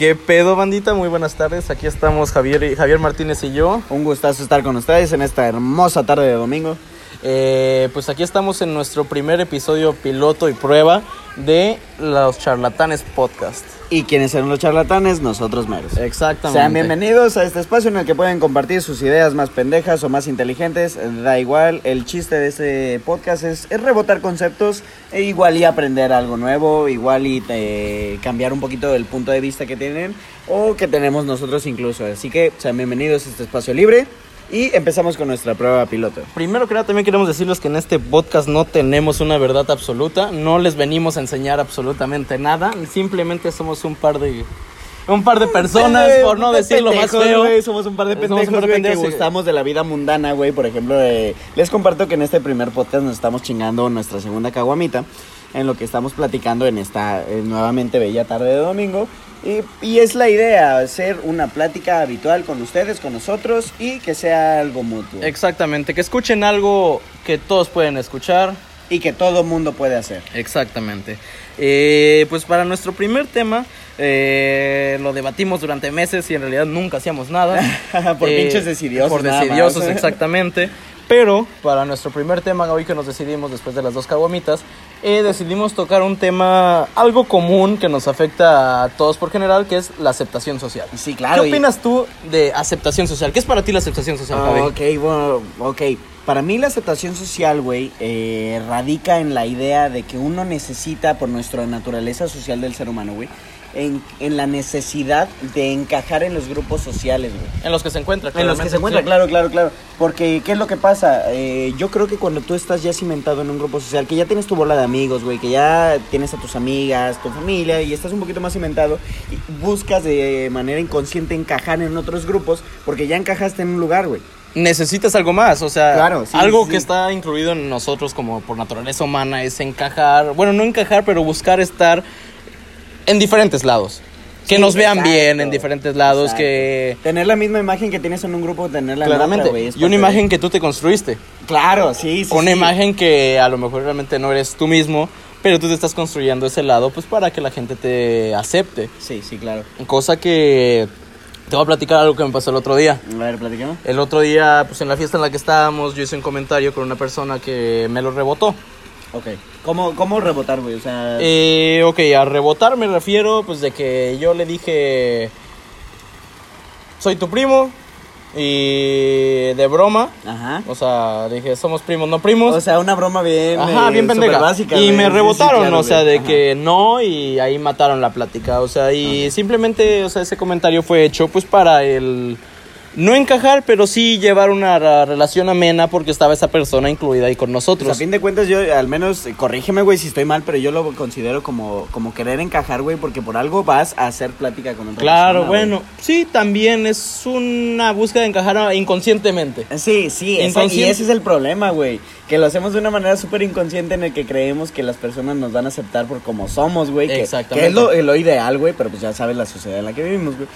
¿Qué pedo, bandita? Muy buenas tardes. Aquí estamos Javier, y- Javier Martínez y yo. Un gustazo estar con ustedes en esta hermosa tarde de domingo. Eh, pues aquí estamos en nuestro primer episodio piloto y prueba de los Charlatanes Podcast. Y quienes serán los charlatanes, nosotros meros. Exactamente. Sean bienvenidos a este espacio en el que pueden compartir sus ideas más pendejas o más inteligentes. Da igual, el chiste de este podcast es, es rebotar conceptos e igual y aprender algo nuevo, igual y eh, cambiar un poquito el punto de vista que tienen o que tenemos nosotros incluso. Así que sean bienvenidos a este espacio libre y empezamos con nuestra prueba piloto. Primero que nada, también queremos decirles que en este podcast no tenemos una verdad absoluta. No les venimos a enseñar absolutamente nada. Simplemente somos un par de. Un par de personas, Güey, por no de decirlo más feo. güey, somos un par de pendejos, par de pendejos, que sí. gustamos de la vida mundana, güey. Por ejemplo, eh, les comparto que en este primer podcast nos estamos chingando nuestra segunda caguamita. En lo que estamos platicando en esta eh, nuevamente bella tarde de domingo. Y, y es la idea, hacer una plática habitual con ustedes, con nosotros y que sea algo mutuo. Exactamente, que escuchen algo que todos pueden escuchar. y que todo mundo puede hacer. Exactamente. Eh, pues para nuestro primer tema, eh, lo debatimos durante meses y en realidad nunca hacíamos nada. Por Eh, pinches decidiosos. Por decidiosos, exactamente. Pero para nuestro primer tema, hoy que nos decidimos después de las dos caguamitas, eh, decidimos tocar un tema algo común que nos afecta a todos por general, que es la aceptación social. Sí, claro. ¿Qué y- opinas tú de aceptación social? ¿Qué es para ti la aceptación social, Ah, ok, bueno, ok. Para mí la aceptación social, güey, eh, radica en la idea de que uno necesita, por nuestra naturaleza social del ser humano, güey, en, en la necesidad de encajar en los grupos sociales, güey. En los que se encuentra, En los que se encuentra, sí. claro, claro, claro. Porque, ¿qué es lo que pasa? Eh, yo creo que cuando tú estás ya cimentado en un grupo social, que ya tienes tu bola de amigos, güey, que ya tienes a tus amigas, tu familia, y estás un poquito más cimentado, y buscas de manera inconsciente encajar en otros grupos, porque ya encajaste en un lugar, güey. necesitas algo más, o sea, Claro, sí, algo sí. que está incluido en nosotros como por naturaleza humana es encajar, bueno, no encajar, pero buscar estar en diferentes lados. Que Sí, nos vean exacto, bien en diferentes lados, exacto. que Tener la misma imagen que tienes en un grupo, tenerla en claramente, otra, güey. es y una imagen que tú te construiste, Claro, sí, sí. una sí. imagen que a lo mejor realmente no eres tú mismo, pero tú te estás construyendo ese lado pues para que la gente te acepte. Sí, sí, claro. Cosa que te voy a platicar algo que me pasó el otro día. A ver, platicamos. El otro día, pues en la fiesta en la que estábamos, yo hice un comentario con una persona que me lo rebotó. Ok. ¿Cómo, cómo rebotar, güey? O sea... Eh, ok, a rebotar me refiero pues de que yo le dije, soy tu primo y de broma, Ajá. o sea, dije, somos primos, no primos. O sea, una broma bien... Ajá, eh, bien pendeja. superbásica, y me sí, rebotaron, claro, o sea, de Ajá. que no y ahí mataron la plática, o sea, y simplemente, o sea, ese comentario fue hecho pues para el no encajar, pero sí llevar una relación amena porque estaba esa persona incluida ahí con Pues nosotros. a fin de cuentas, yo al menos, corrígeme, güey, si estoy mal, pero yo lo considero como, como querer encajar, güey, porque por algo vas a hacer plática con otra Claro, persona, güey. bueno, sí, también es una búsqueda de encajar ah, inconscientemente. Sí, sí, esa- y ese es el problema, güey. Que lo hacemos de una manera súper inconsciente en el que creemos que las personas nos van a aceptar por como somos, güey. Que, Exactamente. que es lo, lo ideal, güey, pero pues ya sabes la sociedad en la que vivimos, güey.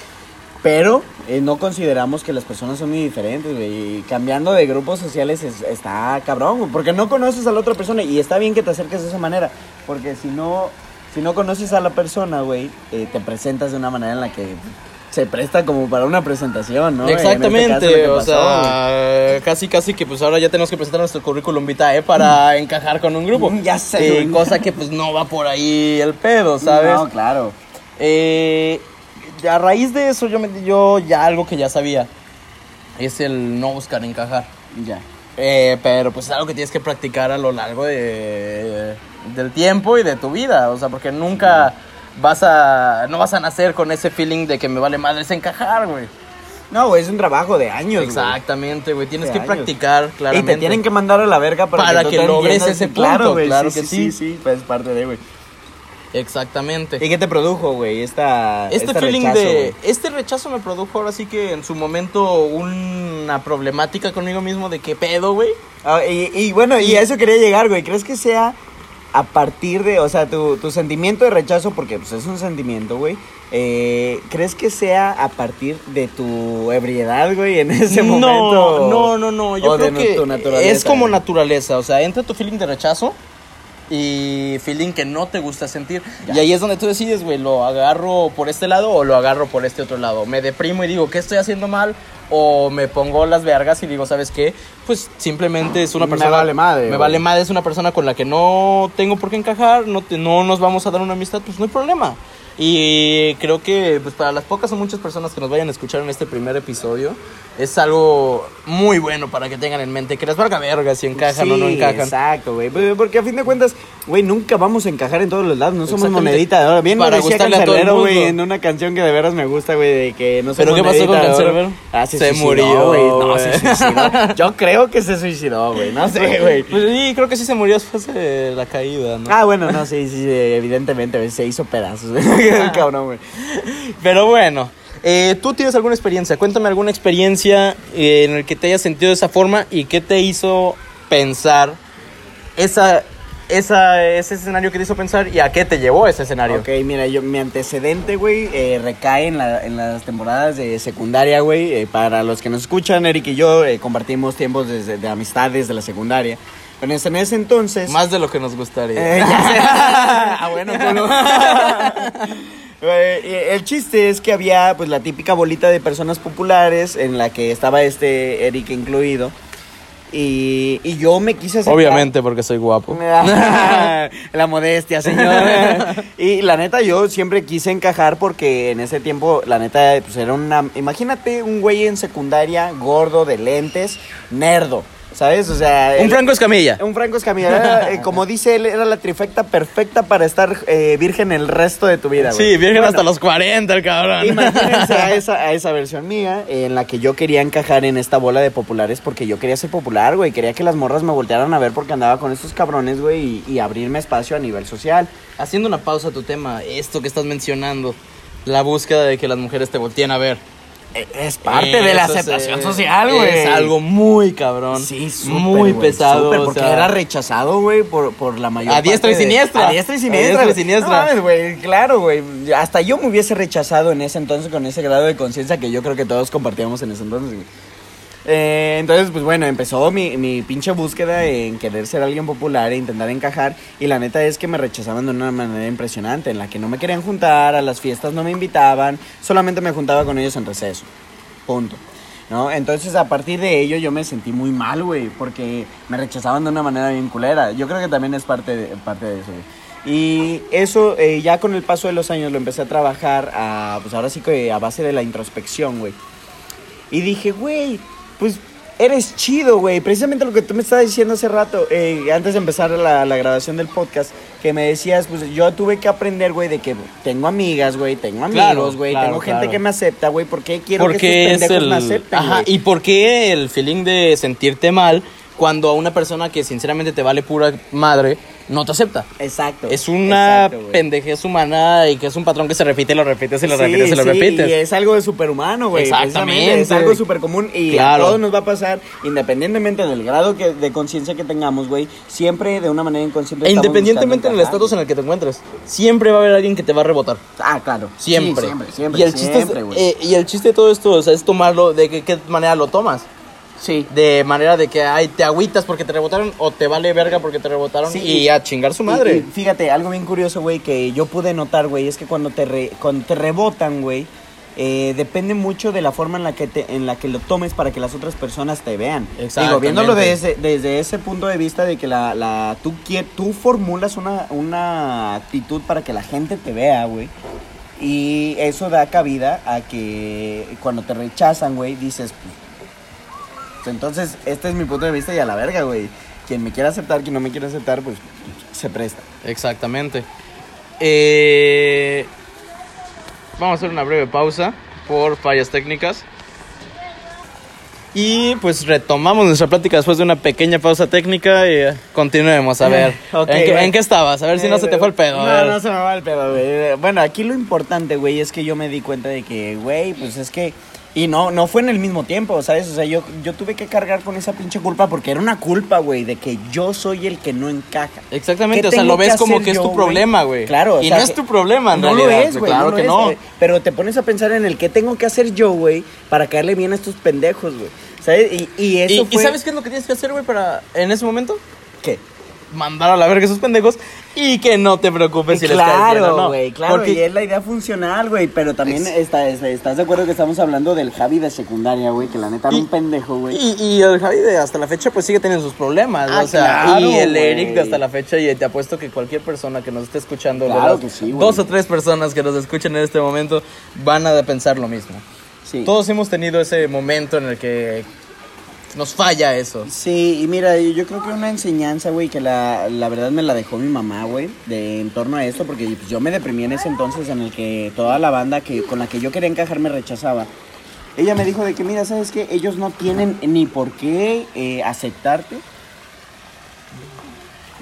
Pero eh, no consideramos que las personas son muy diferentes, güey. Y cambiando de grupos sociales es- está cabrón, güey. Porque no conoces a la otra persona y está bien que te acerques de esa manera. Porque si no, si no conoces a la persona, güey, eh, te presentas de una manera en la que se presta como para una presentación, ¿no? Este Exactamente, que o pasó, sea, casi casi que pues ahora ya tenemos que presentar nuestro currículum vitae para encajar con un grupo. Mm, ya sé, Eh, cosa que pues no va por ahí el pedo. ¿sabes? No, claro. Eh, a raíz de eso yo, me- yo ya algo que ya sabía es el no buscar encajar. Ya. Eh, pero pues es algo que tienes que practicar a lo largo de, del tiempo y de tu vida, o sea, porque nunca vas a no vas a nacer con ese feeling de que me vale madres encajar, güey. No, güey, es un trabajo de años, güey. Exactamente, güey, tienes De que años. practicar Y claramente. te tienen que mandar a la verga para, Para que te logres ese Claro, punto, güey, claro sí, que sí. sí. Sí, sí, pues es parte de, güey. Exactamente. ¿Y qué te produjo, güey? Esta, Este este feeling rechazo, de. güey? Este rechazo me produjo ahora sí que en su momento una problemática conmigo mismo de qué pedo, güey. Ah, y, y bueno, y a eso quería llegar, güey. ¿Crees que sea a partir de, o sea, tu, tu sentimiento de rechazo, porque pues es un sentimiento, güey? Eh, ¿Crees que sea a partir de tu ebriedad, güey, en ese no, momento? No, no, no. Yo o creo de que tu naturaleza, es como güey? naturaleza. O sea, entra tu feeling de rechazo y feeling que no te gusta sentir. Y ahí es donde tú decides, güey, lo agarro por este lado o lo agarro por este otro lado. Me deprimo y digo, ¿qué estoy haciendo mal? O me pongo las vergas y digo, ¿sabes qué? Pues simplemente es una Me persona. vale madre, Me vale madre, es una persona con la que no tengo por qué encajar, no, te- no nos vamos a dar una amistad, pues no hay problema. Y creo que pues para las pocas o muchas personas que nos vayan a escuchar en este primer episodio, es algo muy bueno para que tengan en mente que les valga verga si encajan o no Sí, encajan. Exacto, güey. Pues, Porque a fin de cuentas, güey, nunca vamos a encajar en todos los lados. No somos monedita de oro. Bien Para decía Cancerbero, güey, en una canción que de veras me gusta, güey, de que no soy ¿Pero qué pasó con. Cancerbero? Ah, se, Se suicidó, murió, güey. No, güey. se suicidó. Yo creo que se suicidó, güey. No sé, güey. Pues sí, creo que sí se murió después de la caída, ¿no? Ah, bueno, no, sí, sí, sí, evidentemente, güey, se hizo pedazos. El cabrón, güey. Pero bueno, eh, ¿tú tienes alguna experiencia? Cuéntame alguna experiencia eh, en la que te hayas sentido de esa forma y qué te hizo pensar esa, esa, ese escenario que te hizo pensar y a qué te llevó ese escenario. Ok, mira, yo, mi antecedente, güey, eh, recae en, la- en las temporadas de secundaria, güey. Eh, para los que nos escuchan, Eric y yo eh, compartimos tiempos desde- de, amistad desde la secundaria. Pero en ese, en ese entonces... Más de lo que nos gustaría. Eh, ya sé. ah, bueno, culo. Eh, eh, El chiste es que había pues la típica bolita de personas populares en la que estaba este Eric incluido. Y, y yo me quise acercar. Obviamente porque soy guapo. la modestia, señor. y la neta, yo siempre quise encajar porque en ese tiempo, la neta, pues era una. Imagínate un güey en secundaria, gordo, de lentes, nerdo. ¿Sabes? O sea. Un Franco Escamilla. un Franco Escamilla. Era, eh, como dice él, era la trifecta perfecta para estar eh, virgen el resto de tu vida, güey. Sí, virgen Bueno, hasta los 40, el cabrón. Imagínense a esa, a esa versión mía eh, en la que yo quería encajar en esta bola de populares porque yo quería ser popular, güey. Quería que las morras me voltearan a ver porque andaba con estos cabrones, güey, y, y abrirme espacio a nivel social. Haciendo una pausa a tu tema, esto que estás mencionando, la búsqueda de que las mujeres te volteen a ver. Eh, Es parte de la Eso es, aceptación eh, social, güey. Es algo muy cabrón. Sí, súper, Muy pesado. súper, o porque sea, era rechazado, güey, por, por la mayor A diestra y de- siniestra. A diestra y A siniestra. diestra y güey. siniestra. No güey, claro, güey. Hasta yo me hubiese rechazado en ese entonces con ese grado de conciencia que yo creo que todos compartíamos en ese entonces, güey. Eh, entonces, pues bueno, empezó mi, mi pinche búsqueda en querer ser alguien popular e intentar encajar. Y la neta es que me rechazaban de una manera impresionante, en la que no me querían juntar, a las fiestas no me invitaban, solamente me juntaba con ellos en receso. Punto. ¿No? Entonces, a partir de ello, yo me sentí muy mal, güey, porque me rechazaban de una manera bien culera. Yo creo que también es parte de, parte de eso. Y eso, eh, ya con el paso de los años, lo empecé a trabajar, a, pues ahora sí que a base de la introspección, güey. Y dije, güey, pues eres chido, güey. Precisamente lo que tú me estabas diciendo hace rato, eh, antes de empezar la, la grabación del podcast, que me decías, pues yo tuve que aprender, güey, de que tengo amigas, güey, tengo amigos, güey, claro, tengo gente claro. que me acepta, güey, ¿por qué quiero porque que estos es pendejos el. me acepten, Ajá, y por qué el feeling de sentirte mal cuando a una persona que sinceramente te vale pura madre no te acepta. Exacto. Es una exacto, pendejez humana y que es un patrón que se repite y lo repites y lo Sí, repites y lo sí, repites. Y es algo de superhumano, güey. Exactamente. Es algo súper común y Claro. a todos nos va a pasar, independientemente del grado que, de conciencia que tengamos, güey. Siempre de una manera inconsciente. E independientemente del estatus en el que te encuentres, siempre va a haber alguien que te va a rebotar. Ah, claro. Siempre. Sí, siempre, siempre. y el chiste es- eh, y el chiste de todo esto, o sea, es tomarlo de que- qué manera lo tomas. Sí. De manera de que ay, te agüitas porque te rebotaron o te vale verga porque te rebotaron Sí, y y- a chingar su madre. y fíjate, algo bien curioso, güey, que yo pude notar, güey, es que cuando te, re- cuando te rebotan, güey, eh, depende mucho de la forma en la que te, en la que lo tomes para que las otras personas te vean. Digo, viéndolo desde, desde ese punto de vista de que la, la tú, tú formulas una, una actitud para que la gente te vea, güey. Y eso da cabida a que cuando te rechazan, güey, dices, pues, entonces este es mi punto de vista y a la verga, güey. Quien me quiera aceptar, quien no me quiera aceptar, pues se presta. Exactamente. Eh, vamos a hacer una breve pausa por fallas técnicas. Y pues retomamos nuestra plática después de una pequeña pausa técnica y eh, continuemos. A ver, ¿en, qué, güey. en qué estabas? A ver si no se te fue el pedo. No, no se me va el pedo, güey. Bueno, aquí lo importante, güey, es que yo me di cuenta de que, güey, pues es que... Y no, no fue en el mismo tiempo, ¿sabes? O sea, yo, yo tuve que cargar con esa pinche culpa porque era una culpa, güey, de que yo soy el que no encaja. Exactamente, ¿Qué o sea, lo ves que como que es tu problema, güey. Claro, o Y sea, no es tu problema, en no realidad. lo es, güey. Claro no que no. Pero te pones a pensar en el qué tengo que hacer yo, güey, para caerle bien a estos pendejos, güey. ¿Sabes? Y, y eso ¿Y, y fue... sabes qué es lo que tienes que hacer, güey, para en ese momento? ¿Qué? Mandar a la verga esos pendejos y que no te preocupes si les caes bien o claro, no. güey, claro, Porque- y es la idea funcional, güey, pero también está, está- estás de acuerdo que estamos hablando del Javi de secundaria, güey, que la neta era Y- un pendejo, güey. Y, y el Javi de hasta la fecha pues sigue teniendo sus problemas, Ah, o sea, claro, y el güey. Eric de hasta la fecha y te apuesto que cualquier persona que nos esté escuchando, Claro dos o tres personas que nos escuchen en este momento van a pensar lo mismo. Sí. Todos hemos tenido ese momento en el que nos falla eso. Sí, y mira, yo creo que una enseñanza, güey, que la, la verdad me la dejó mi mamá, güey, de en torno a esto, porque pues, yo me deprimí en ese entonces en el que toda la banda que con la que yo quería encajar me rechazaba. Ella me dijo de que, mira, ¿sabes qué? Ellos no tienen ni por qué eh, aceptarte.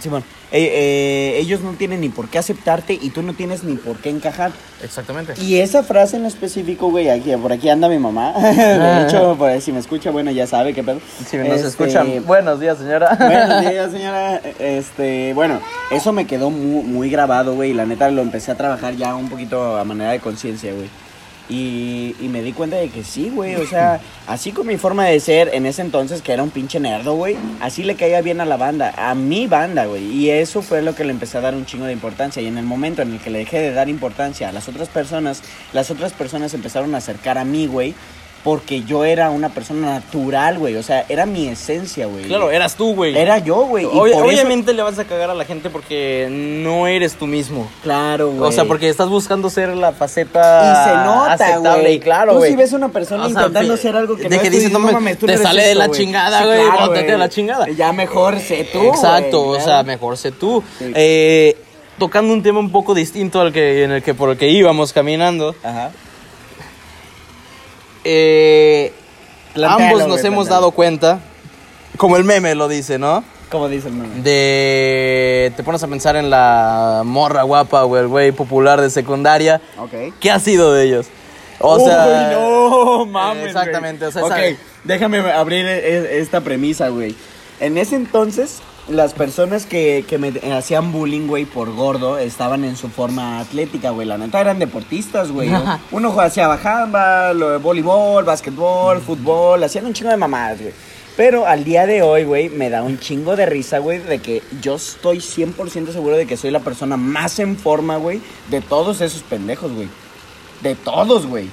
Simón, eh, eh, ellos no tienen ni por qué aceptarte y tú no tienes ni por qué encajar. Exactamente. Y esa frase en específico, güey, aquí, por aquí anda mi mamá. De hecho, por ahí, si me escucha, bueno, ya sabe qué pedo. Si nos Este, escuchan, buenos días, señora. Buenos días, señora. Este, bueno, eso me quedó muy, muy grabado, güey. y La neta lo empecé a trabajar ya un poquito a manera de conciencia, güey. Y, y me di cuenta de que sí, güey. O sea, así con mi forma de ser en ese entonces, que era un pinche nerdo, güey. Así le caía bien a la banda, a mi banda, güey. Y eso fue lo que le empecé a dar un chingo de importancia. Y en el momento en el que le dejé de dar importancia a las otras personas, las otras personas empezaron a acercar a mí, güey. Porque yo era una persona natural, güey. O sea, era mi esencia, güey. Claro, eras tú, güey. Era yo, güey. Ob- eso- obviamente le vas a cagar a la gente porque no eres tú mismo. Claro, güey. O sea, porque estás buscando ser la faceta Y se nota, aceptable. güey. Y claro, Tú güey. si ves a una persona O sea, intentando hacer algo que de no que es, tú dices, no "No me- mames, tú te no sale de la güey". chingada, Sí, güey, claro, bótate güey. a la chingada. Ya mejor sé tú, Exacto, o claro. sea, mejor sé tú. Sí. Eh, tocando un tema un poco distinto al que en el que por el que íbamos caminando, Ajá. Eh, Plantéalo, ambos nos güey, hemos plantéalo. dado cuenta, como el meme lo dice, ¿no? Como dice el meme. De te pones a pensar en la morra guapa o el güey popular de secundaria, Ok. ¿qué ha sido de ellos? O Uy, sea, no, mames. exactamente, güey. o sea, esa- Ok, déjame abrir e- esta premisa, güey. En ese entonces, las personas que, que me hacían bullying, güey, por gordo, estaban en su forma atlética, güey. La neta eran deportistas, güey. Uno hacía de voleibol, básquetbol, fútbol, hacían un chingo de mamadas, güey. Pero al día de hoy, güey, me da un chingo de risa, güey, de que yo estoy 100% seguro de que soy la persona más en forma, güey, de todos esos pendejos, güey. De todos, güey.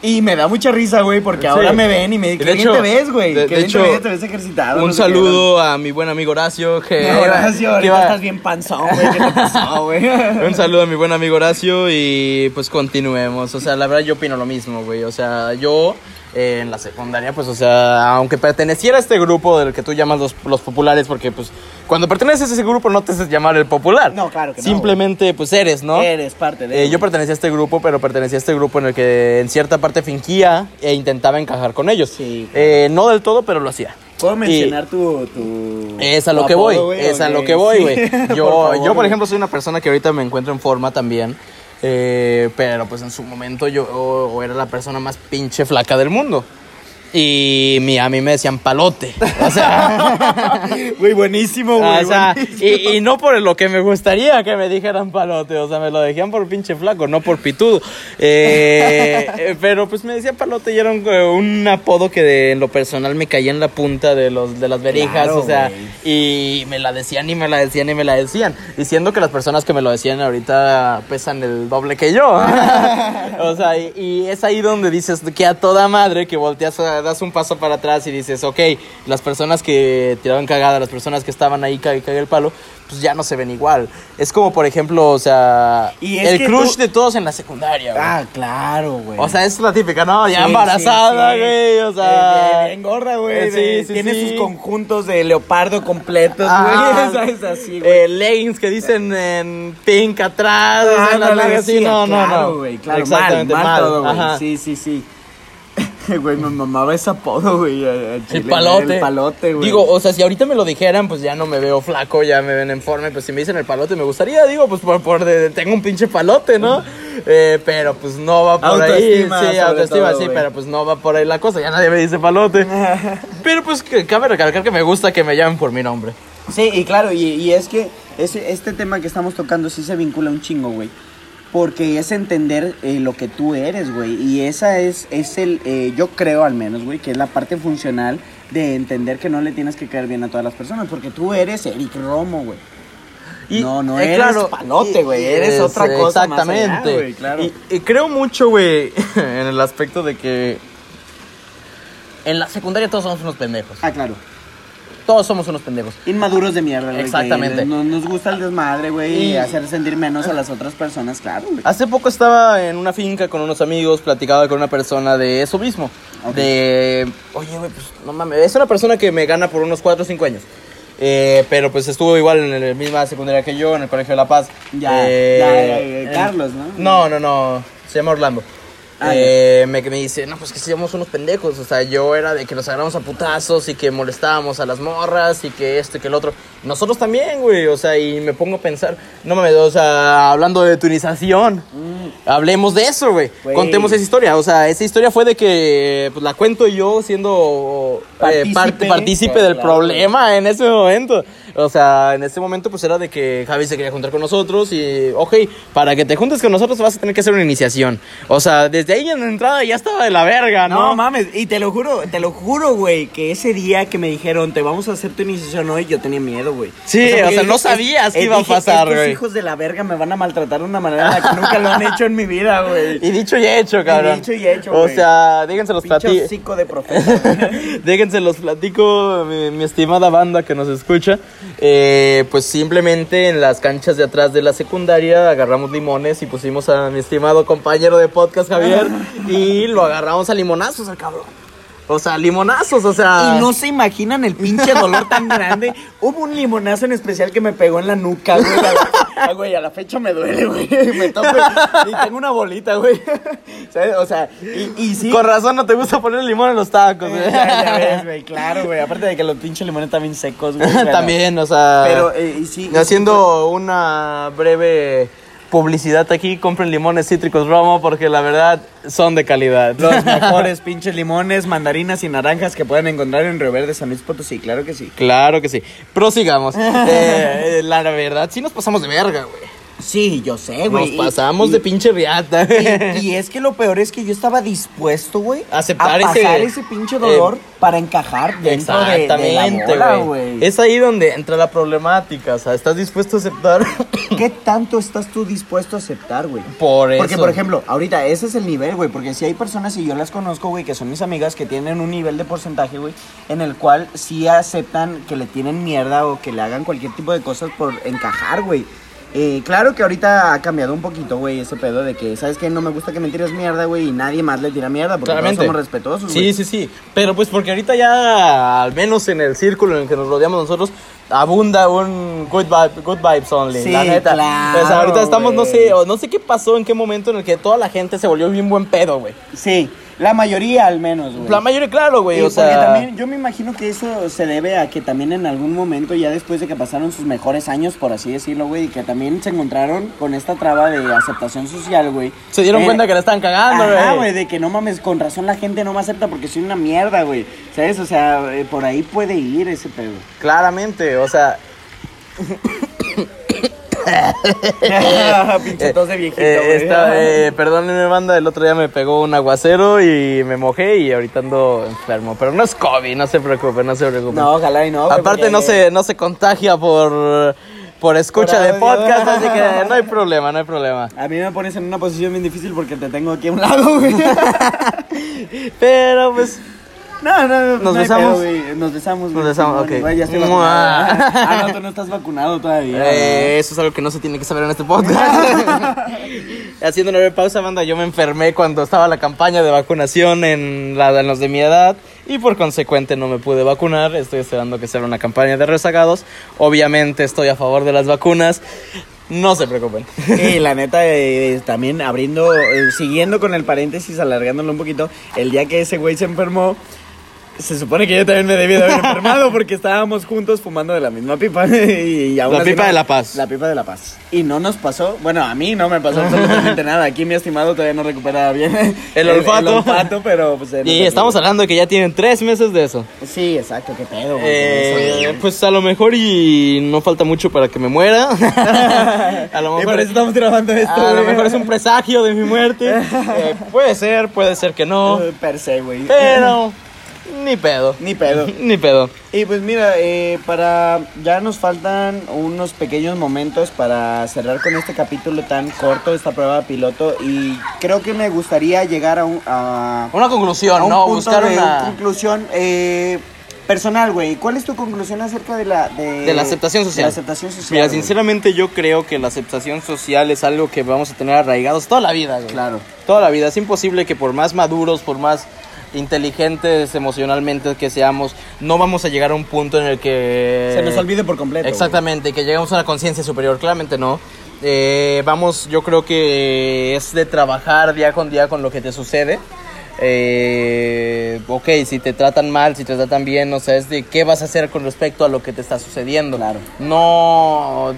Y me da mucha risa, güey, porque Sí. ahora me ven y me dicen, ¿qué bien te ves, güey? ¿Qué de bien hecho, te ves? Te ves ejercitado. un no sé qué, saludo a mi buen amigo Horacio que Horacio, ahorita estás bien panzón, güey. ¿Qué te pasó, güey? Un saludo a mi buen amigo Horacio y pues continuemos. O sea, la verdad yo opino lo mismo, güey. O sea, yo eh, en la secundaria, pues, o sea, aunque perteneciera a este grupo del que tú llamas los, los populares, porque pues cuando perteneces a ese grupo no te haces llamar el popular. No, claro que no, Simplemente pues eres, ¿no? Eres parte de Eh, yo pertenecía a este grupo, pero pertenecía a este grupo en el que en cierta parte fingía e intentaba encajar con ellos. Sí. Eh, no del todo, pero lo hacía. ¿Puedo Y- mencionar tu, tu... es a lo que voy, es a lo que voy, güey. Yo, por ejemplo, soy una persona que ahorita me encuentro en forma también. Eh, pero pues en su momento yo era la persona más pinche flaca del mundo. Y mi, a mí me decían palote. O sea, Güey, buenísimo, güey. o sea, y, y no por lo que me gustaría que me dijeran palote. O sea, me lo decían por pinche flaco, no por pitudo. Eh, eh, pero pues me decían palote y era un, un apodo que de, en lo personal me caía en la punta de, los, de las verijas. Claro, o sea, y me la decían y me la decían y me la decían. Diciendo que las personas que me lo decían ahorita pesan el doble que yo. o sea, y, y es ahí donde dices que a toda madre que volteas, a- das un paso para atrás y dices, ok, las personas que tiraron cagada, las personas que estaban ahí cague, cague el palo, pues ya no se ven igual. Es como, por ejemplo, o sea, Y es el crush tú- de todos en la secundaria. güey. Ah, claro, güey. O sea, es la típica, ¿no? Ya Sí, embarazada, sí, sí. güey. O Eh, sea. bien gorda, güey. Eh, sí, sí, Tiene sus conjuntos de leopardo completos, Ah, güey. ¿Sabes? Así, güey. eh, leggings que dicen en pink atrás, o sea, las Ándale, nalgas así, sí, no, no, claro, no. güey, claro, Exactamente, mal, mal todo, güey. Sí, sí, sí. Güey, me mamaba ese apodo, güey. El Chile, palote. El palote, güey. Digo, o sea, si ahorita me lo dijeran, pues ya no me veo flaco, ya me ven en forma. Pues si me dicen el palote, me gustaría, digo, pues por, por de- tengo un pinche palote, ¿no? Eh, pero pues no va por ahí. Sí, autoestima, todo, sí, pero pues no va por ahí la cosa. Ya nadie me dice palote. pero pues que cabe recalcar que me gusta que me llamen por mi nombre. Sí, y claro, y, y es que ese, este tema que estamos tocando sí se vincula un chingo, güey. Porque es entender eh, lo que tú eres, güey. Y esa es, es el, eh, yo creo al menos, güey, que es la parte funcional de entender que no le tienes que caer bien a todas las personas, porque tú eres Eric Romo, güey. Y, no, no eh, eres claro, palote, güey, eres es- otra cosa más allá, Exactamente. claro. y, y creo mucho, güey, en el aspecto de que en la secundaria todos somos unos pendejos. Ah, claro. Todos somos unos pendejos. Inmaduros de mierda, güey. Exactamente. No nos gusta el desmadre, güey, y hacer sentir menos a las otras personas, claro, güey. Hace poco estaba en una finca con unos amigos, platicaba con una persona de eso mismo. De, oye, güey, pues no mames, es una persona que me gana por unos 4 o 5 años. Eh, pero pues estuvo igual en la misma secundaria que yo, en el Colegio de La Paz. Ya, Eh, ya, ya, ya, Carlos, ¿no? No, no, no, se llama Orlando. Ah, Eh, me, dice, no, pues que somos unos pendejos. O sea, yo era de que nos agarramos a putazos y que molestábamos a las morras y que esto y que el otro. Nosotros también, güey. O sea, y me pongo a pensar, no mames, o sea, hablando de tunización, hablemos de eso, güey. Contemos esa historia. O sea, esa historia fue de que pues, la cuento yo siendo eh, Partícipe. Claro, del claro. problema en ese momento. O sea, en ese momento pues era de que Javi se quería juntar con nosotros y, ok, para que te juntes con nosotros vas a tener que hacer una iniciación. O sea, desde ahí en la entrada ya estaba de la verga, ¿no? No mames, y te lo juro, te lo juro, güey, que ese día que me dijeron, te vamos a hacer tu iniciación hoy, yo tenía miedo, güey. Sí, o sea, no sabías que iba a pasar, güey. hijos de la verga me van a maltratar de una manera en la que nunca lo han hecho en mi vida, güey. Y dicho y hecho, cabrón. dicho y hecho, O güey. sea, déjense los Pinche platico. hocico de profeta. Déjense los platico, mi, mi estimada banda que nos escucha. Eh, pues simplemente en las canchas de atrás de la secundaria agarramos limones y pusimos a mi estimado compañero de podcast Javier y lo agarramos a limonazos al cabrón. O sea, limonazos, o sea. Y no se imaginan el pinche dolor tan grande. Hubo un limonazo en especial que me pegó en la nuca, güey. A la, ah, güey, a la fecha me duele, güey. Me toco y tengo una bolita, güey. ¿Sabes? O sea, y, y sí. Con razón no te gusta poner limón en los tacos, Eh, güey. ya, ya ves, güey, claro, güey. Aparte de que los pinches limones bien secos, güey. pero- También, o sea. Pero, eh, y sí. Haciendo una breve publicidad aquí, compren limones cítricos Romo porque la verdad son de calidad. Los mejores pinches limones, mandarinas y naranjas que pueden encontrar en Río Verde, San Luis Potosí, claro que sí. Claro que sí. Prosigamos. Eh, la verdad, sí nos pasamos de verga, güey. Sí, yo sé, Nos güey. y- pasamos y- de pinche riata. Y, y es que lo peor es que yo estaba dispuesto, güey, Aceptar a ese- pasar ese, pinche dolor eh, para encajar dentro de, de la Exactamente, güey. güey. Es ahí donde entra la problemática. O sea, ¿estás dispuesto a aceptar? ¿Qué tanto estás tú dispuesto a aceptar, güey? Por eso. Porque, por ejemplo, ahorita ese es el nivel, güey. Porque si hay personas, y yo las conozco, güey, que son mis amigas, que tienen un nivel de porcentaje, güey, en el cual sí aceptan que le tienen mierda o que le hagan cualquier tipo de cosas por encajar, güey. Eh, claro que ahorita ha cambiado un poquito, güey, ese pedo de que, ¿sabes qué? No me gusta que me tires mierda, güey, y nadie más le tira mierda, porque todos Claramente. somos respetuosos, Sí, güey. sí, sí. Pero pues porque ahorita ya, al menos en el círculo en el que nos rodeamos nosotros, abunda un good, vibe, good vibes only. Sí, la neta. claro, O sea, ahorita estamos, no sé, no sé qué pasó, en qué momento en el que toda la gente se volvió bien buen pedo, güey. Sí, la mayoría al menos, güey. La mayoría, claro, güey. O sea, también yo me imagino que eso se debe a que también en algún momento, ya después de que pasaron sus mejores años, por así decirlo, güey, y que también se encontraron con esta traba de aceptación social, güey. se dieron Eh, cuenta que la están cagando, güey. güey, de que no mames, con razón la gente no me acepta porque soy una mierda, güey. ¿Sabes? O sea, eh, por ahí puede ir ese pedo. Claramente, o sea. Pinche tos de viejito, eh, güey. esta- eh, perdónenme, banda, el otro día me pegó un aguacero y me mojé y ahorita ando enfermo. Pero no es COVID, no se preocupen, no se preocupen. No, ojalá y no. Aparte porque- no se, no se contagia por, por escucha Por de podcast, así que no hay problema, no hay problema. A mí me pones en una posición bien difícil porque te tengo aquí a un lado, güey. Pero pues, No, no, no. ¿Nos no besamos? pedo, güey. Nos besamos, güey. Nos besamos, ok. güey, ya estoy ah, no, tú no estás vacunado todavía. eh, eso es algo que no se tiene que saber en este podcast. Haciendo una breve pausa, banda, yo me enfermé cuando estaba la campaña de vacunación en, la, en los de mi edad y por consecuente no me pude vacunar. Estoy esperando que sea una campaña de rezagados. Obviamente estoy a favor de las vacunas. No se preocupen. Y la neta, eh, también abriendo, eh, siguiendo con el paréntesis, alargándolo un poquito, el día que ese güey se enfermó, se supone que yo también me debí de haber enfermado porque estábamos juntos fumando de la misma pipa. y, y aún La así pipa no- de la paz. La pipa de la paz. Y no nos pasó, bueno, a mí no me pasó absolutamente nada. Aquí mi estimado todavía no recupera bien El olfato. El, olfato, pero pues... no Y estamos güey. hablando de que ya tienen tres meses de eso. Sí, exacto, qué pedo, güey. Eh, Eso, pues a lo mejor y no falta mucho para que me muera. a lo güey. Y mejor por eso estamos grabando esto, a lo güey. mejor es un presagio de mi muerte. Eh, puede ser, puede ser que no. Per se, güey. Pero Ni pedo. Ni pedo. Ni pedo. Y pues mira, eh, para ya nos faltan unos pequeños momentos para cerrar con este capítulo tan corto, esta prueba piloto. Y creo que me gustaría llegar a un, a, Una conclusión, a un ¿no? punto Buscar de una... conclusión eh, personal, güey. ¿Cuál es tu conclusión acerca de la de, De la aceptación de social. la aceptación social. Mira, güey? sinceramente yo creo que la aceptación social es algo que vamos a tener arraigados toda la vida, güey. Claro. Toda la vida. Es imposible que por más maduros, por más inteligentes emocionalmente que seamos, no vamos a llegar a un punto en el que... Se nos olvide por completo. güey. Exactamente, que lleguemos a una conciencia superior, claramente no. Eh, vamos, yo creo que es de trabajar día con día con lo que te sucede. Eh, ok, si te tratan mal, si te tratan bien, o sea, es de qué vas a hacer con respecto a lo que te está sucediendo. Claro. No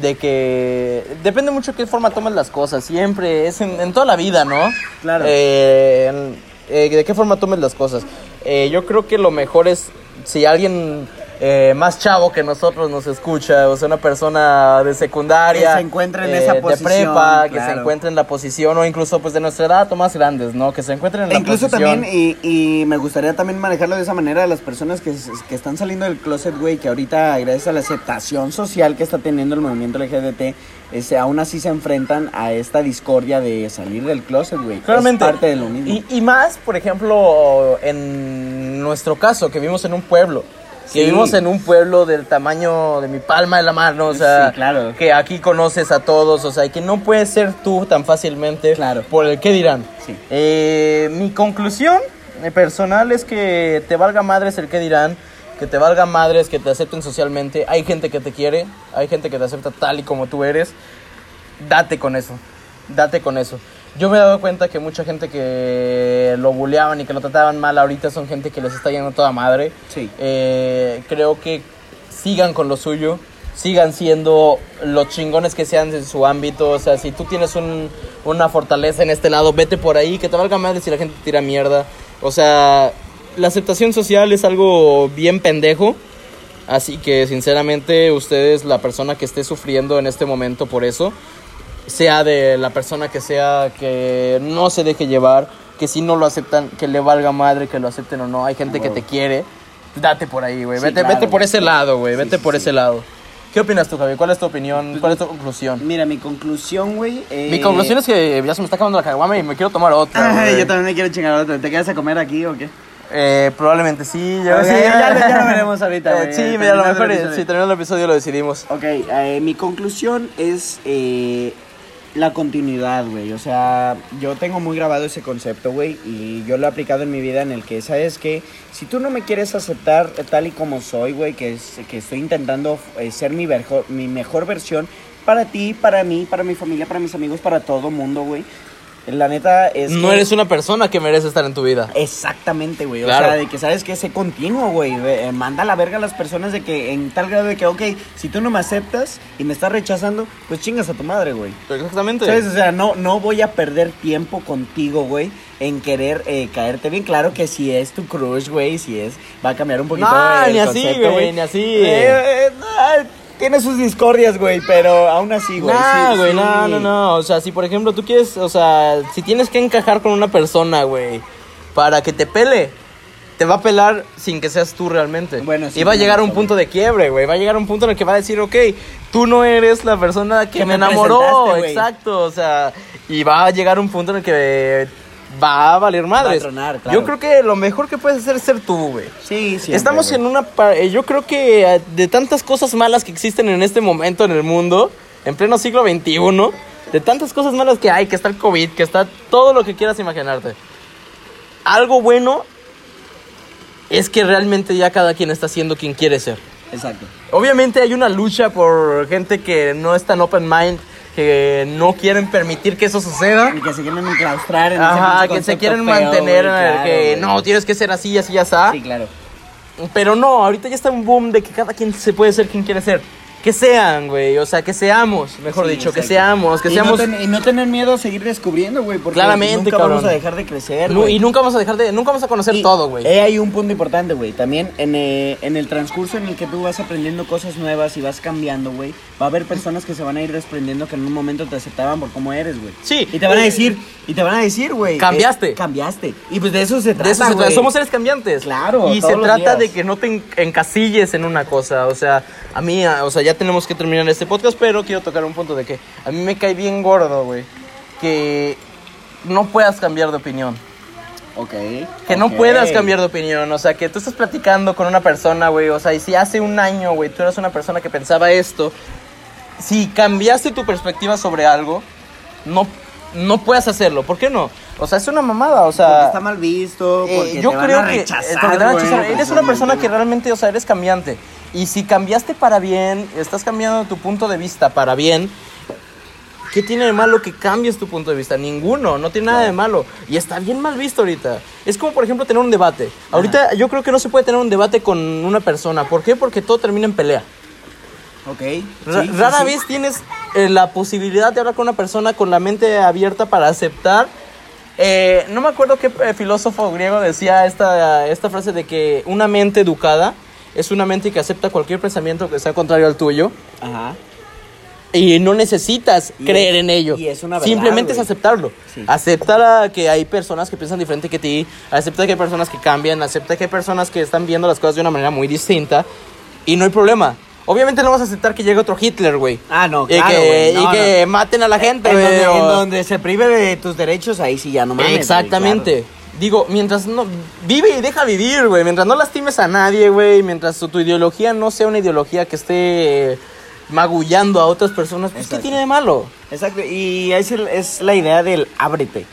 de que... Depende mucho de qué forma tomes las cosas, siempre, es en, en toda la vida, ¿no? Claro. Eh, eh, de qué forma tomes las cosas. Eh, yo creo que lo mejor es si alguien eh, más chavo que nosotros nos escucha, o sea, una persona de secundaria, Que se encuentre en esa de posición, prepa, que se encuentre en la posición, o incluso pues de nuestra edad o más grandes, ¿no? Que se encuentren en E la incluso posición. también, y, y me gustaría también manejarlo de esa manera, las personas que, están saliendo del closet, güey, que ahorita, gracias a la aceptación social que está teniendo el movimiento LGBT, este, aún así se enfrentan a esta discordia de salir del closet, güey. Claramente. Es parte de lo mismo. Y, y más, por ejemplo, en nuestro caso, que vivimos en un pueblo. Que Sí. vivimos en un pueblo del tamaño de mi palma de la mano, o sea, Sí, claro. que aquí conoces a todos, o sea, y que no puedes ser tú tan fácilmente Claro. por el que dirán. Sí. Eh, mi conclusión eh, personal es que te valga madres el que dirán, que te valga madres que te acepten socialmente. Hay gente que te quiere, hay gente que te acepta tal y como tú eres. Date con eso, date con eso. Yo me he dado cuenta que mucha gente que lo bulleaban y que lo trataban mal ahorita son gente que les está yendo toda madre. Sí. Eh, creo que sigan con lo suyo, sigan siendo los chingones que sean en su ámbito. O sea, si tú tienes un- una fortaleza en este lado, vete por ahí, que te valga madre si la gente te tira mierda. O sea, la aceptación social es algo bien pendejo. Así que sinceramente ustedes, la persona que esté sufriendo en este momento por eso, sea de la persona que sea, que no se deje llevar, que si no lo aceptan, que le valga madre, que lo acepten o no. Hay gente que te quiere. Date por ahí, güey. Sí, vete, claro, vete por ese lado, güey. Sí, vete sí, por sí. ese lado. ¿Qué opinas tú, Javi? ¿Cuál es tu opinión? ¿Cuál es tu conclusión? Mira, mi conclusión, güey. eh, Mi conclusión es que ya se me está acabando la caguama y me quiero tomar otra. Ay, yo también me quiero chingar otra. ¿Te quedas a comer aquí o qué? Eh, probablemente sí. Ya, sí, ya lo- ya lo veremos ahorita, Eh, güey, sí, terminando mira, a lo mejor eh, si terminando el episodio lo decidimos. Ok, eh, mi conclusión es eh, la continuidad, güey. O sea, yo tengo muy grabado ese concepto, güey, y yo lo he aplicado en mi vida en el que, ¿sabes qué? Si tú no me quieres aceptar tal y como soy, güey, que, es- que estoy intentando eh, ser mi, verjo- mi mejor versión para ti, para mí, para mi familia, para mis amigos, para todo mundo, güey. La neta es No que- eres una persona que merece estar en tu vida. Exactamente, güey. Claro. O sea, de que sabes que ese continuo, güey. eh, manda a la verga a las personas de que en tal grado de que, ok, si tú no me aceptas y me estás rechazando, pues chingas a tu madre, güey. Exactamente. ¿Sabes? O sea, no, no voy a perder tiempo contigo, güey, en querer eh, caerte bien. Claro que si es tu crush, güey, si es, va a cambiar un poquito No, el ni así, concepto, güey, ni así. Eh, eh, tiene sus discordias, güey, pero aún así, güey. Sí, güey, sí. no, no, no. O sea, si por ejemplo tú quieres, o sea, si tienes que encajar con una persona, güey, para que te pele, te va a pelar sin que seas tú realmente. Bueno, sí, y va a llegar a un punto de quiebre, güey. Va a llegar a un punto en el que va a decir, ok, tú no eres la persona que, Que me me enamoró. Exacto, o sea, y va a llegar un punto en el que va a valer madres. tronar, claro. Yo creo que lo mejor que puedes hacer es ser tú, güey. Sí, sí. Estamos en una... eh, Yo creo que eh, de tantas cosas malas que existen en este momento en el mundo, en pleno siglo XXI, de tantas cosas malas que hay, que está el COVID, que está todo lo que quieras imaginarte. Algo bueno es que realmente ya cada quien está siendo quien quiere ser. Exacto. Obviamente hay una lucha por gente que no es tan open mind, que no quieren permitir que eso suceda. Y que se quieren enclaustrar en ese Ajá, pinche que se quieren feo, mantener el claro, que güey. no, tienes que ser así, así, así. Sí, claro. Pero no, ahorita ya está un boom de que cada quien se puede ser quien quiere ser. Que sean, güey. O sea, que seamos, mejor Sí, dicho, que seamos, que y seamos. No ten- y no tener miedo a seguir descubriendo, güey, porque Claramente, nunca cabrón. vamos a dejar de crecer, güey. y nunca vamos a dejar de. Nunca vamos a conocer Y todo, güey. eh, hay un punto importante, güey. También en, eh, en el transcurso en el que tú vas aprendiendo cosas nuevas y vas cambiando, güey, va a haber personas que se van a ir desprendiendo que en un momento te aceptaban por cómo eres, güey. Sí. Y te van a decir, y te van a decir, güey. Cambiaste. eh, cambiaste. Y pues de eso se trata, De eso se trata. güey. Somos seres cambiantes. Claro, Y todos se los trata días. de que no te en- encasilles en una cosa. O sea, a mí, a- o sea, ya tenemos que terminar este podcast, pero quiero tocar un punto de que a mí me cae bien gordo, güey. Que no puedas cambiar de opinión. Ok. Que no ok. puedas cambiar de opinión. O sea, que tú estás platicando con una persona, güey. O sea, y si hace un año, güey, tú eras una persona que pensaba esto. Si cambiaste tu perspectiva sobre algo, no, no puedes hacerlo. ¿Por qué no? O sea, es una mamada. O sea. Porque está mal visto, Eh, porque yo te van creo a que rechazar, porque te van a rechazar. eres una persona que realmente, o sea, eres cambiante. Y si cambiaste para bien, estás cambiando tu punto de vista para bien, ¿qué tiene de malo que cambies tu punto de vista? Ninguno, no tiene nada de malo. Y está bien mal visto ahorita. Es como, por ejemplo, tener un debate. Ahorita yo creo que no se puede tener un debate con una persona. ¿Por qué? Porque todo termina en pelea. Ok. Sí, rara sí. vez tienes eh, la posibilidad de hablar con una persona con la mente abierta para aceptar. Eh, no me acuerdo qué eh, filósofo griego decía esta, esta frase de que una mente educada es una mente que acepta cualquier pensamiento que sea contrario al tuyo Ajá. y no necesitas Y creer es- en ello. y es una verdad, Simplemente es aceptarlo. Sí. Aceptar a que hay personas que piensan diferente que ti, acepta que hay personas que cambian, acepta que hay personas que están viendo las cosas de una manera muy distinta y no hay problema. Obviamente no vas a aceptar que llegue otro Hitler, güey. Ah, no, Y claro, que, güey, no, y que no. maten a la gente, En güey. o- en donde se prive de tus derechos, ahí sí ya no mames. Exactamente. Digo, mientras no. Vive y deja vivir, güey. Mientras no lastimes a nadie, güey. Mientras tu, tu ideología no sea una ideología que esté eh, magullando a otras personas, pues ¿qué tiene de malo? Exacto, y es, el- es la idea del ábrete.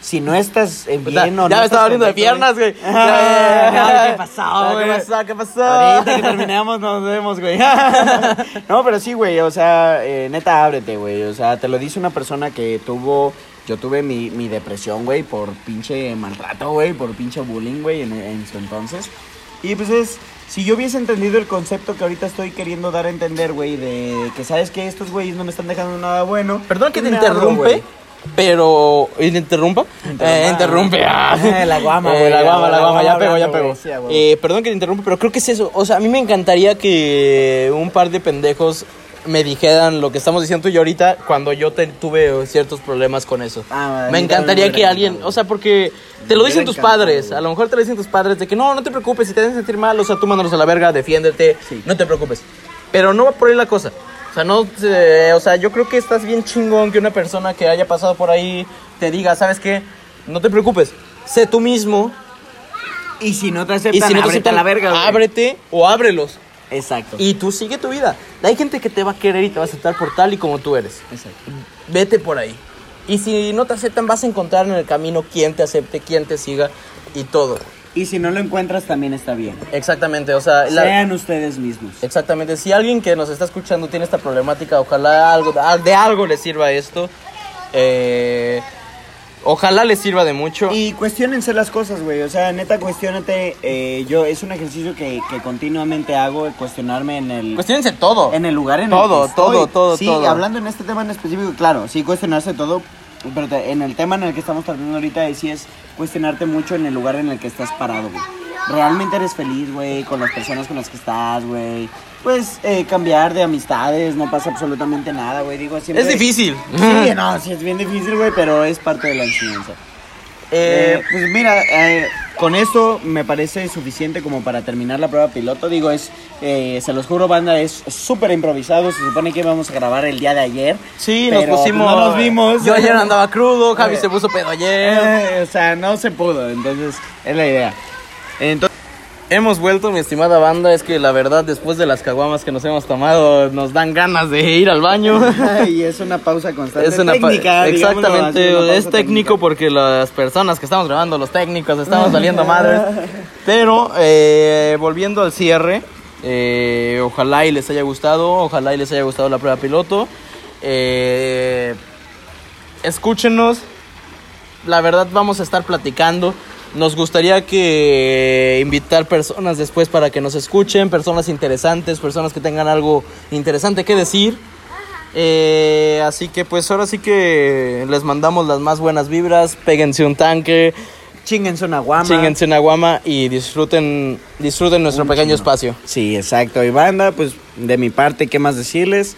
Si no estás eh, bien o no ya me estaba abriendo de piernas, güey. Ah, ¿Qué pasó, Ah, güey? ¿Qué pasó? ¿Qué pasó? Ahorita que terminamos nos vemos, güey. no, pero sí, güey, o sea, eh, neta, ábrete, güey. O sea, te lo dice una persona que tuvo... Yo tuve mi, mi depresión, güey, por pinche maltrato, güey, por pinche bullying, güey, en, en su entonces. Y pues es... Si yo hubiese entendido el concepto que ahorita estoy queriendo dar a entender, güey, de que sabes que estos güeyes no me están dejando nada bueno. Perdón que te interrumpe, pero. ¿y te interrumpa? Eh, interrumpe. ah. Eh, la guama, Eh, la guama, la guama, ya pegó, ya. Eh, perdón que te interrumpa, pero creo que es eso. O sea, a mí me encantaría que un par de pendejos me dijeran lo que estamos diciendo tú y yo ahorita cuando yo te- tuve ciertos problemas con eso. Ah, me encantaría que alguien, o sea, porque te lo dicen tus padres, a lo mejor te lo dicen tus padres de que no, no te preocupes, si te hacen sentir mal, o sea, tú mándalos a la verga, defiéndete, Sí. no te preocupes. Pero no va por ahí la cosa. O sea, no, eh, o sea, yo creo que estás bien chingón que una persona que haya pasado por ahí te diga, ¿sabes qué? No te preocupes, sé tú mismo Y si no te y aceptan, si no te aceptan, la verga, güey. ábrete o ábrelos. Exacto. Y tú sigue tu vida. Hay gente que te va a querer y te va a aceptar por tal y como tú eres. Exacto. Vete por ahí. Y si no te aceptan, vas a encontrar en el camino quién te acepte, quién te siga y todo. Y si no lo encuentras, también está bien. Exactamente, o sea, la- Sean ustedes mismos. exactamente. Si alguien que nos está escuchando tiene esta problemática, ojalá algo de algo le sirva esto. Eh, ojalá le sirva de mucho. Y cuestionense las cosas, güey. O sea, neta, cuestionate. eh, yo, es un ejercicio que, que continuamente hago, cuestionarme en el... Cuestionense todo. En el lugar en Todo, el que estoy. todo, todo, sí, todo. hablando en este tema en específico, claro, sí cuestionarse todo, pero te- en el tema en el que estamos tratando ahorita sí es cuestionarte mucho en el lugar en el que estás parado, güey. ¿Realmente eres feliz, güey, con las personas con las que estás, güey? Pues eh, cambiar de amistades, no pasa absolutamente nada, güey. Digo, siempre... Es difícil. Sí, no, sí es bien difícil, güey, pero es parte de la enseñanza. Eh, Eh, pues mira, eh, con esto me parece suficiente como para terminar la prueba piloto. Digo, es, eh, se los juro, banda, es súper improvisado. Se supone que íbamos a grabar el día de ayer. sí, nos pues, pusimos. No nos vimos. Yo ayer andaba crudo, Javi se puso pedo ayer. Eh, o sea, no se pudo, entonces es la idea. Entonces, Hemos vuelto, mi estimada banda. Es que la verdad, después de las caguamas que nos hemos tomado, nos dan ganas de ir al baño. y es una pausa constante. Es una pa- técnica, Exactamente, una es técnico técnica. porque las personas que estamos grabando, los técnicos, estamos saliendo madres. Pero eh, volviendo al cierre, eh, ojalá y les haya gustado, ojalá y les haya gustado la prueba piloto. Eh, escúchenos, la verdad vamos a estar platicando. Nos gustaría que invitar personas después para que nos escuchen, personas interesantes, personas que tengan algo interesante que decir. Eh, así que pues ahora sí que les mandamos las más buenas vibras, péguense un tanque, Chinguense una guama. chinguense una guama y disfruten, disfruten nuestro Un pequeño espacio. Sí, exacto. Y banda, pues de mi parte, ¿qué más decirles?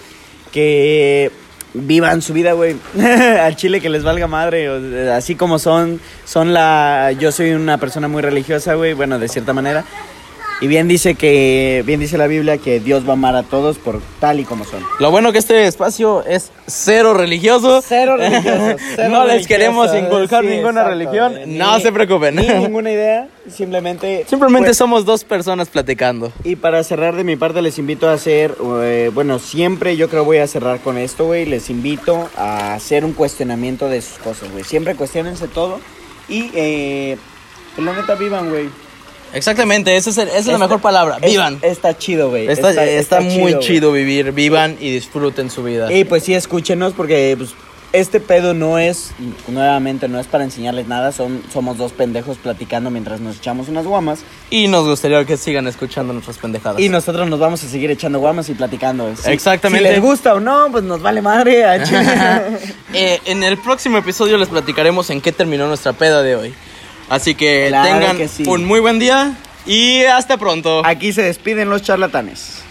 Que vivan su vida, güey. Al chile que les valga madre. Así como son, son la... Yo soy una persona muy religiosa, güey. Bueno, de cierta manera. Y bien dice que, bien dice la Biblia que Dios va a amar a todos por tal y como son. Lo bueno que este espacio es cero religioso. Cero religiosos, cero no les queremos inculcar sí, ninguna exacto, religión. no se preocupen. Ni ninguna idea, simplemente... Simplemente pues, somos dos personas platicando. Y para cerrar de mi parte les invito a hacer, eh, bueno, siempre yo creo voy a cerrar con esto, güey, les invito a hacer un cuestionamiento de sus cosas, güey. Siempre cuestionense todo y, eh, pues, la neta, vivan, güey. Exactamente, esa es, el- esa es la Está- mejor palabra. es- Vivan. Está chido, güey. Está, está muy güey. chido vivir. Vivan y disfruten su vida. Y pues sí, escúchenos porque pues, este pedo no es, nuevamente, no es para enseñarles nada. Son, somos dos pendejos platicando mientras nos echamos unas guamas. Y nos gustaría que sigan escuchando nuestras pendejadas. Y nosotros nos vamos a seguir echando guamas y platicando. Si- Exactamente. Si les gusta o no, pues nos vale madre. Eh, en el próximo episodio les platicaremos en qué terminó nuestra peda de hoy. Así que Claro tengan que sí. un muy buen día y hasta pronto. Aquí se despiden los charlatanes.